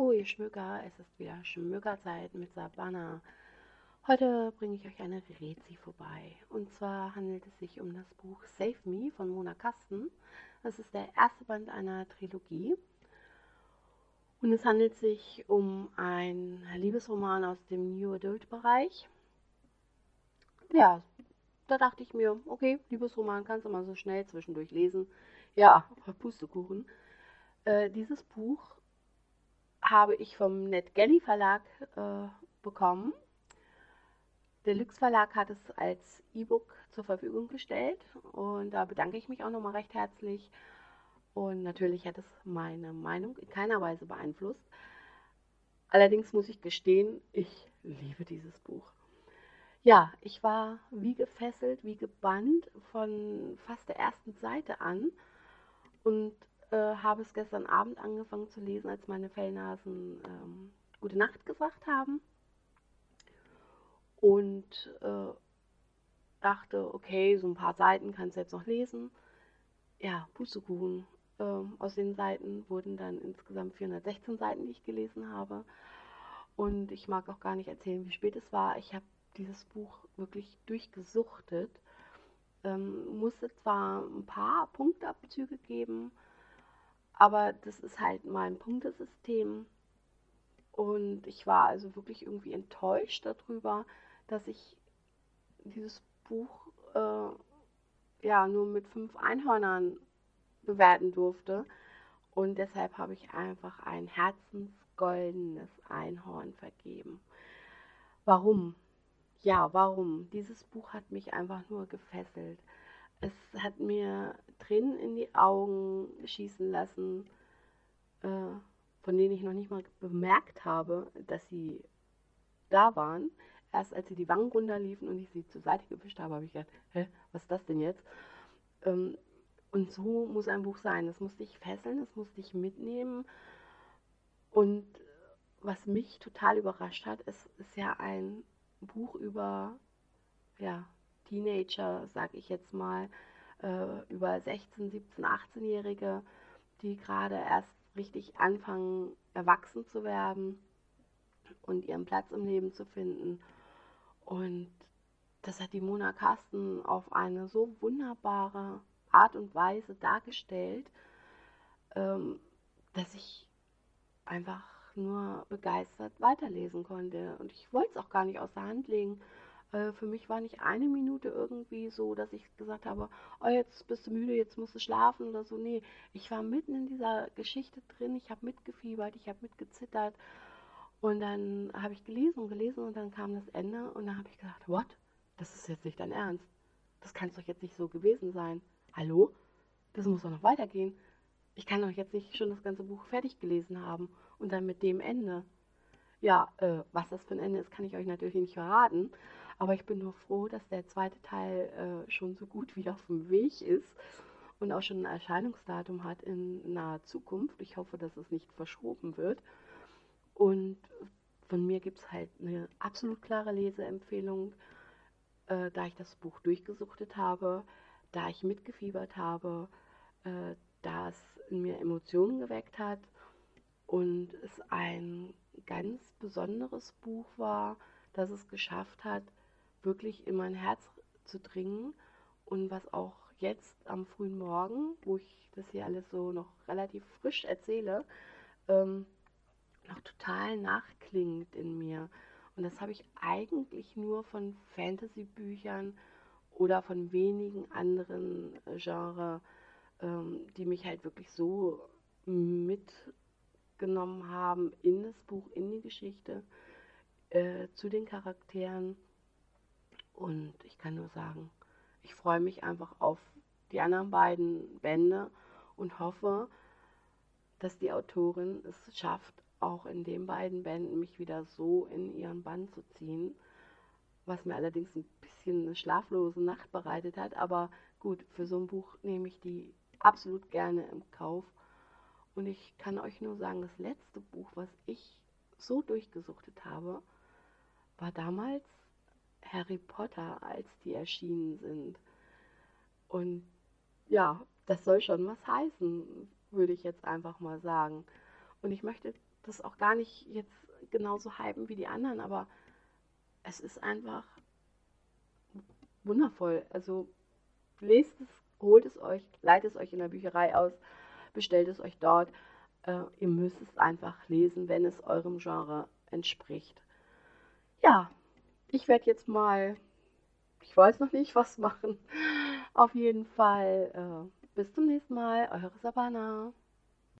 Oh, ihr Schmöker, es ist wieder Schmökerzeit mit Sabana. Heute bringe ich euch eine Rezi vorbei. Und zwar handelt es sich um das Buch Save Me von Mona Kasten. Das ist der erste Band einer Trilogie. Und es handelt sich um einen Liebesroman aus dem New Adult Bereich. Ja, da dachte ich mir, okay, Liebesroman kannst du mal so schnell zwischendurch lesen. Ja, Pustekuchen. Äh, dieses Buch habe ich vom NetGalley Verlag äh, bekommen. Der Lux Verlag hat es als E-Book zur Verfügung gestellt und da bedanke ich mich auch nochmal recht herzlich. Und natürlich hat es meine Meinung in keiner Weise beeinflusst. Allerdings muss ich gestehen, ich liebe dieses Buch. Ja, ich war wie gefesselt, wie gebannt von fast der ersten Seite an und äh, habe es gestern Abend angefangen zu lesen, als meine Fellnasen ähm, gute Nacht gesagt haben. Und äh, dachte, okay, so ein paar Seiten kannst du jetzt noch lesen. Ja, Pustekuchen. Ähm, aus den Seiten wurden dann insgesamt 416 Seiten, die ich gelesen habe. Und ich mag auch gar nicht erzählen, wie spät es war. Ich habe dieses Buch wirklich durchgesuchtet. Ähm, musste zwar ein paar Punktabzüge geben, aber das ist halt mein Punktesystem. Und ich war also wirklich irgendwie enttäuscht darüber, dass ich dieses Buch äh, ja nur mit fünf Einhörnern bewerten durfte. Und deshalb habe ich einfach ein herzensgoldenes Einhorn vergeben. Warum? Ja, warum? Dieses Buch hat mich einfach nur gefesselt. Es hat mir Tränen in die Augen schießen lassen, äh, von denen ich noch nicht mal bemerkt habe, dass sie da waren. Erst als sie die Wangen runterliefen und ich sie zur Seite gewischt habe, habe ich gedacht, hä, was ist das denn jetzt? Ähm, und so muss ein Buch sein. Es muss dich fesseln, es muss dich mitnehmen. Und was mich total überrascht hat, es ist ja ein Buch über ja, Teenager, sag ich jetzt mal, äh, über 16, 17, 18-Jährige, die gerade erst richtig anfangen, erwachsen zu werden und ihren Platz im Leben zu finden. Und das hat die Mona Carsten auf eine so wunderbare Art und Weise dargestellt, ähm, dass ich einfach nur begeistert weiterlesen konnte. Und ich wollte es auch gar nicht aus der Hand legen. Äh, für mich war nicht eine Minute irgendwie so, dass ich gesagt habe, oh, jetzt bist du müde, jetzt musst du schlafen oder so. Nee, ich war mitten in dieser Geschichte drin, ich habe mitgefiebert, ich habe mitgezittert. Und dann habe ich gelesen und gelesen und dann kam das Ende und dann habe ich gedacht, what? Das ist jetzt nicht dein Ernst. Das kann doch jetzt nicht so gewesen sein. Hallo? Das muss doch noch weitergehen. Ich kann doch jetzt nicht schon das ganze Buch fertig gelesen haben und dann mit dem Ende. Ja, äh, was das für ein Ende ist, kann ich euch natürlich nicht verraten. Aber ich bin nur froh, dass der zweite Teil äh, schon so gut wie auf dem Weg ist und auch schon ein Erscheinungsdatum hat in naher Zukunft. Ich hoffe, dass es nicht verschoben wird. Und von mir gibt es halt eine absolut klare Leseempfehlung, äh, da ich das Buch durchgesuchtet habe, da ich mitgefiebert habe, äh, da es in mir Emotionen geweckt hat und es ein ganz besonderes Buch war, das es geschafft hat, wirklich in mein Herz zu dringen und was auch jetzt am frühen Morgen, wo ich das hier alles so noch relativ frisch erzähle, ähm, noch total nachklingt in mir. Und das habe ich eigentlich nur von Fantasy-Büchern oder von wenigen anderen Genres, ähm, die mich halt wirklich so mitgenommen haben in das Buch, in die Geschichte, äh, zu den Charakteren. Und ich kann nur sagen, ich freue mich einfach auf die anderen beiden Bände und hoffe, dass die Autorin es schafft, auch in den beiden Bänden mich wieder so in ihren Bann zu ziehen, was mir allerdings ein bisschen eine schlaflose Nacht bereitet hat. Aber gut, für so ein Buch nehme ich die absolut gerne im Kauf. Und ich kann euch nur sagen, das letzte Buch, was ich so durchgesuchtet habe, war damals Harry Potter, als die erschienen sind. Und ja, das soll schon was heißen, würde ich jetzt einfach mal sagen. Und ich möchte das auch gar nicht jetzt genauso hypen wie die anderen, aber es ist einfach wundervoll. Also lest es, holt es euch, leitet es euch in der Bücherei aus, bestellt es euch dort. Äh, ihr müsst es einfach lesen, wenn es eurem Genre entspricht. Ja, ich werde jetzt mal, ich weiß noch nicht, was machen. Auf jeden Fall, äh, bis zum nächsten Mal, eure Sabana.